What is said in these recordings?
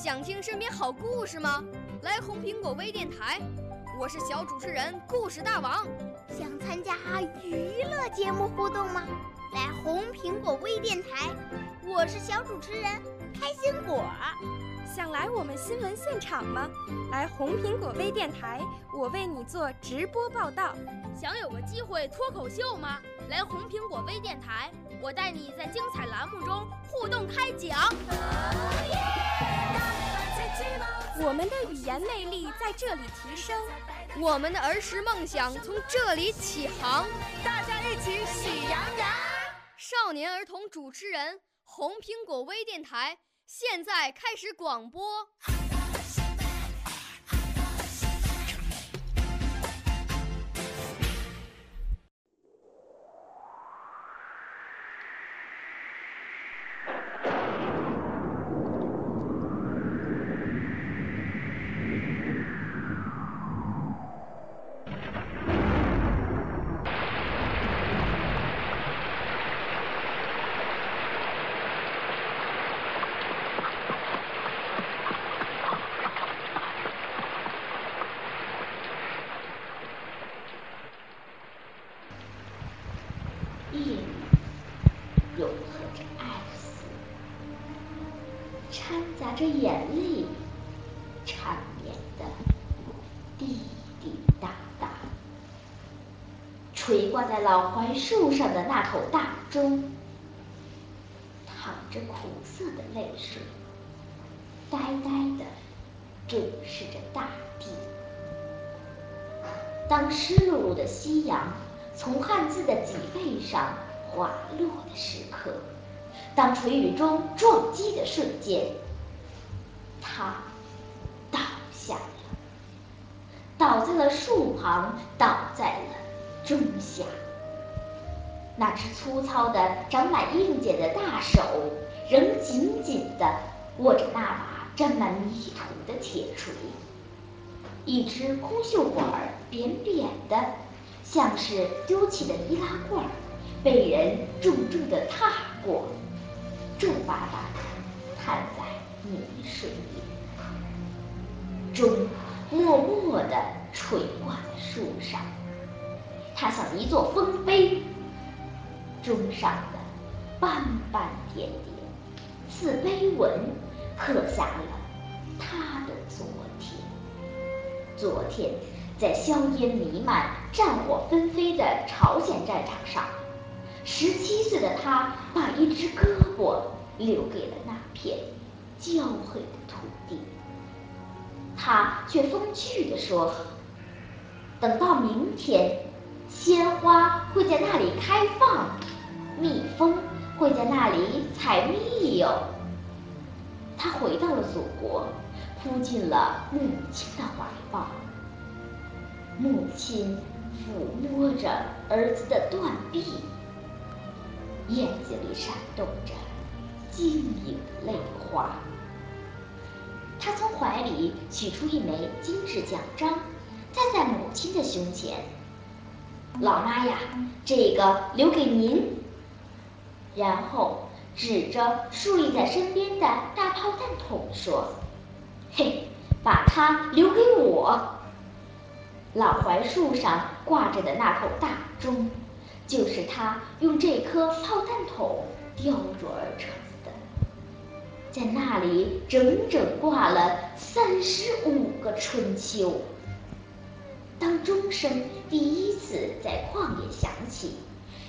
想听身边好故事吗？来红苹果微电台，我是小主持人故事大王。想参加娱乐节目互动吗？来红苹果微电台，我是小主持人开心果。想来我们新闻现场吗？来红苹果微电台，我为你做直播报道。想有个机会脱口秀吗？来红苹果微电台，我带你在精彩栏目中互动开讲。我们的语言魅力在这里提升，我们的儿时梦想从这里起航。大家一起喜羊羊。少年儿童主持人，红苹果微电台现在开始广播。掺杂着眼泪，缠绵的滴滴答答。垂挂在老槐树上的那口大钟，淌着苦涩的泪水，呆呆的注视着大地。当湿漉漉的夕阳从汉字的脊背上滑落的时刻，当垂雨中撞击的瞬间，他倒下了，倒在了树旁，倒在了钟下。那只粗糙的、长满硬茧的大手，仍紧紧地握着那把沾满泥土的铁锤。一只空袖管儿，扁扁的，像是丢弃的易拉罐，被人重重地踏过，皱巴巴地摊在泥水里。钟默默地垂挂在树上，它像一座丰碑，钟上的斑斑点点，似碑文，刻下了他的昨天。昨天，在硝烟弥漫、战火纷飞的朝鲜战场上，十七岁的他把一只胳膊留给了那片焦黑的土地。他却风趣地说：“等到明天，鲜花会在那里开放，蜜蜂会在那里采蜜哟。”他回到了祖国。扑进了母亲的怀抱，母亲抚摸着儿子的断臂，眼睛里闪动着晶莹泪花。他从怀里取出一枚精致奖章，站在母亲的胸前：“老妈呀，这个留给您。”然后指着竖立在身边的大炮弹筒说。嘿，把它留给我。老槐树上挂着的那口大钟，就是他用这颗炮弹筒雕琢而成的，在那里整整挂了三十五个春秋。当钟声第一次在旷野响起，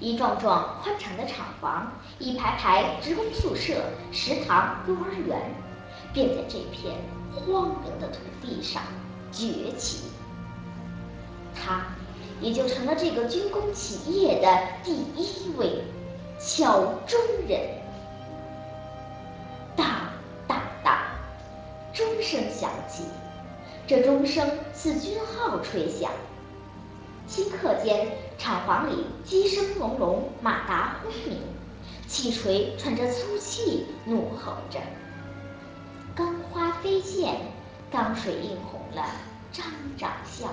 一幢幢宽敞的厂房，一排排职工宿舍、食堂、幼儿园，便在这片。荒凉的土地上崛起，他也就成了这个军工企业的第一位敲钟人。当当当，钟声响起，这钟声似军号吹响。顷刻间，厂房里机声隆隆，马达轰鸣，汽锤喘着粗气，怒吼着。钢花飞溅，钢水映红了张长笑。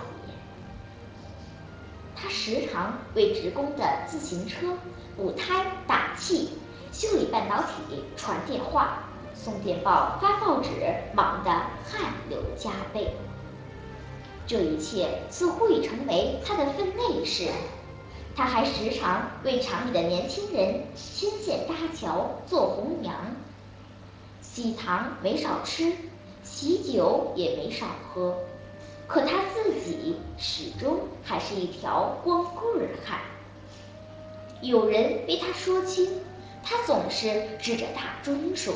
他时常为职工的自行车补胎打气，修理半导体、传电话，送电报、发报纸，忙得汗流浃背。这一切似乎已成为他的分内事。他还时常为厂里的年轻人牵线搭桥、做红娘。喜糖没少吃，喜酒也没少喝，可他自己始终还是一条光棍汉。有人为他说亲，他总是指着大钟说：“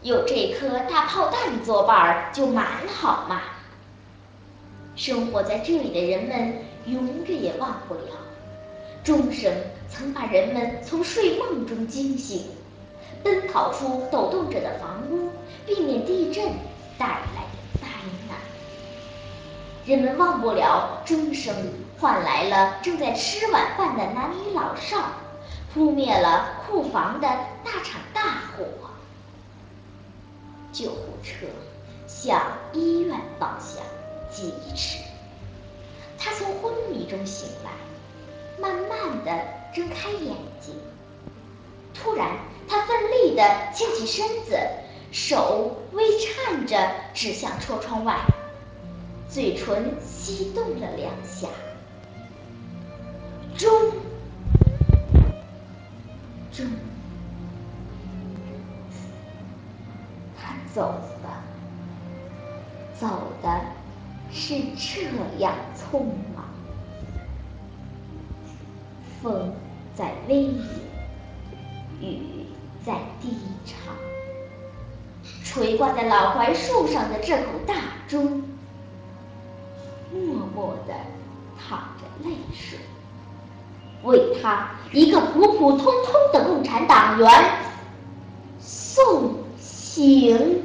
有这颗大炮弹作伴儿就蛮好嘛。”生活在这里的人们永远也忘不了，钟声曾把人们从睡梦中惊醒，奔跑出抖动着的房屋，避免地震带来。人们忘不了钟声换来了正在吃晚饭的男女老少，扑灭了库房的那场大火。救护车向医院方向。疾驰，他从昏迷中醒来，慢慢的睁开眼睛。突然，他奋力的倾起身子，手微颤着指向车窗外，嘴唇翕动了两下。钟，钟，他走了，走的。是这样匆忙，风在微引，雨在低唱，垂挂在老槐树上的这口大钟，默默地淌着泪水，为他一个普普通通的共产党员送行。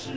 是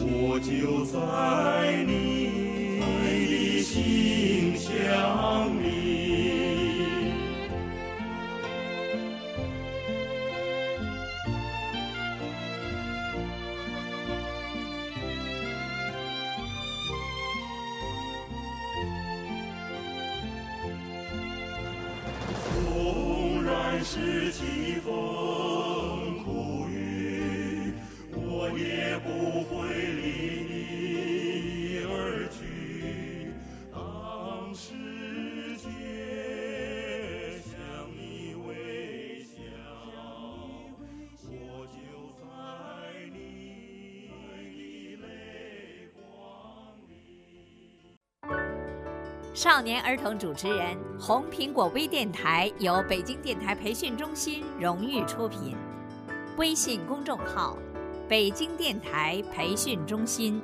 我就在你的心乡里纵然是凄风苦雨我也不会离你而去。当世界向你微笑，我就在你的泪光里。少年儿童主持人。红苹果微电台由北京电台培训中心荣誉出品，微信公众号：北京电台培训中心。